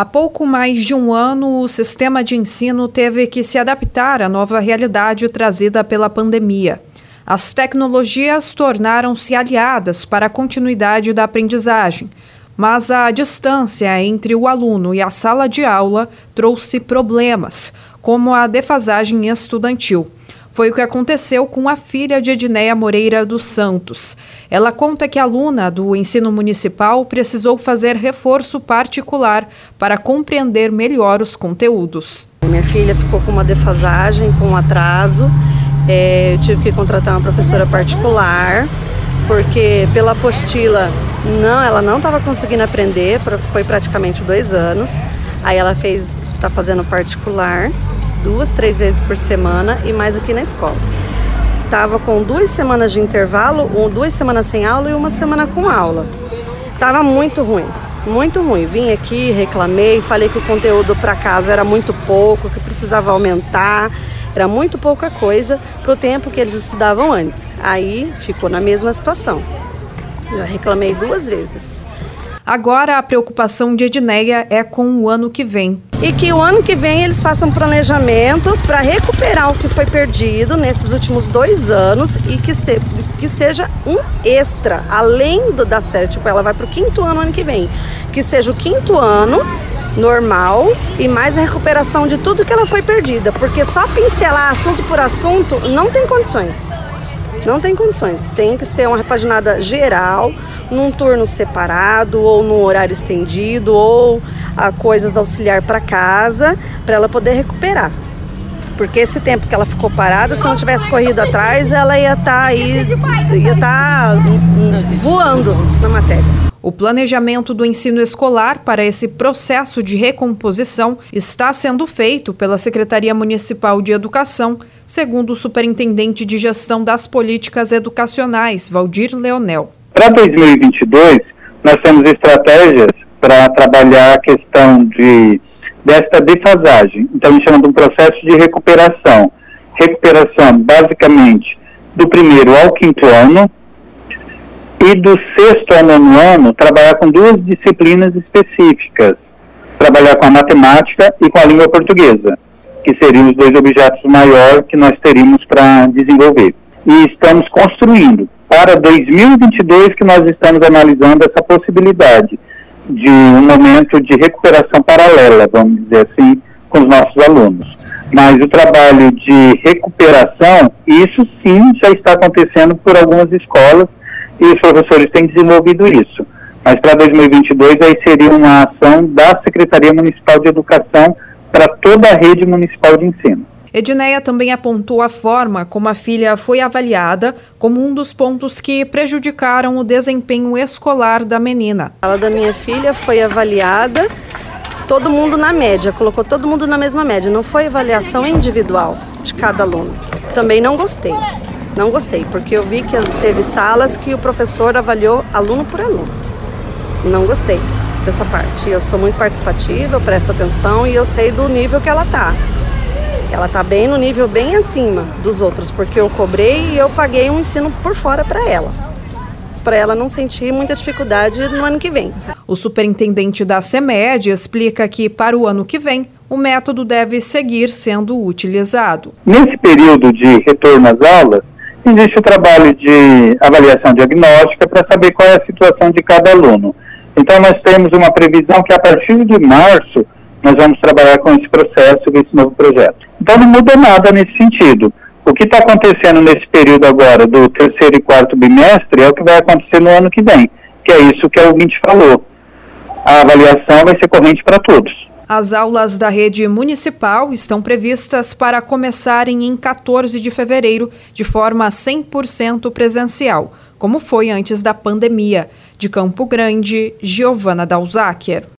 Há pouco mais de um ano, o sistema de ensino teve que se adaptar à nova realidade trazida pela pandemia. As tecnologias tornaram-se aliadas para a continuidade da aprendizagem, mas a distância entre o aluno e a sala de aula trouxe problemas, como a defasagem estudantil. Foi o que aconteceu com a filha de Edneia Moreira dos Santos. Ela conta que a aluna do ensino municipal precisou fazer reforço particular para compreender melhor os conteúdos. Minha filha ficou com uma defasagem, com um atraso. É, eu tive que contratar uma professora particular, porque pela apostila não, ela não estava conseguindo aprender, foi praticamente dois anos. Aí ela fez, está fazendo particular duas, três vezes por semana e mais aqui na escola. Tava com duas semanas de intervalo, duas semanas sem aula e uma semana com aula. Tava muito ruim, muito ruim. Vim aqui, reclamei, falei que o conteúdo para casa era muito pouco, que precisava aumentar, era muito pouca coisa para o tempo que eles estudavam antes. Aí ficou na mesma situação. Já reclamei duas vezes. Agora a preocupação de Edneia é com o ano que vem. E que o ano que vem eles façam um planejamento para recuperar o que foi perdido nesses últimos dois anos e que, se, que seja um extra, além do da série. Tipo, ela vai para o quinto ano ano que vem. Que seja o quinto ano normal e mais a recuperação de tudo que ela foi perdida. Porque só pincelar assunto por assunto não tem condições. Não tem condições. Tem que ser uma repaginada geral, num turno separado, ou num horário estendido, ou a coisas auxiliar para casa, para ela poder recuperar. Porque esse tempo que ela ficou parada, se não tivesse corrido atrás, ela ia estar tá aí, ia estar tá voando na matéria. O planejamento do ensino escolar para esse processo de recomposição está sendo feito pela Secretaria Municipal de Educação, segundo o Superintendente de Gestão das Políticas Educacionais, Valdir Leonel. Para 2022, nós temos estratégias para trabalhar a questão de desta defasagem. Então, a gente chama de um processo de recuperação. Recuperação, basicamente, do primeiro ao quinto ano, e do sexto ao nono ano trabalhar com duas disciplinas específicas, trabalhar com a matemática e com a língua portuguesa, que seriam os dois objetos maiores que nós teríamos para desenvolver. E estamos construindo para 2022 que nós estamos analisando essa possibilidade de um momento de recuperação paralela, vamos dizer assim, com os nossos alunos. Mas o trabalho de recuperação, isso sim já está acontecendo por algumas escolas e os professores têm desenvolvido isso. Mas para 2022 aí seria uma ação da Secretaria Municipal de Educação para toda a rede municipal de ensino. Edneia também apontou a forma como a filha foi avaliada como um dos pontos que prejudicaram o desempenho escolar da menina. A da minha filha foi avaliada todo mundo na média, colocou todo mundo na mesma média, não foi avaliação individual de cada aluno. Também não gostei. Não gostei, porque eu vi que teve salas que o professor avaliou aluno por aluno. Não gostei dessa parte. Eu sou muito participativa, eu presto atenção e eu sei do nível que ela tá. Ela tá bem no nível bem acima dos outros, porque eu cobrei e eu paguei um ensino por fora para ela. Para ela não sentir muita dificuldade no ano que vem. O superintendente da CEMED explica que para o ano que vem o método deve seguir sendo utilizado. Nesse período de retorno às aulas, existe o trabalho de avaliação diagnóstica para saber qual é a situação de cada aluno. Então, nós temos uma previsão que a partir de março nós vamos trabalhar com esse processo, com esse novo projeto. Então, não muda nada nesse sentido. O que está acontecendo nesse período agora, do terceiro e quarto bimestre, é o que vai acontecer no ano que vem, que é isso que a ouvinte falou. A avaliação vai ser corrente para todos. As aulas da rede municipal estão previstas para começarem em 14 de fevereiro, de forma 100% presencial, como foi antes da pandemia. De Campo Grande, Giovana Dalzáquer.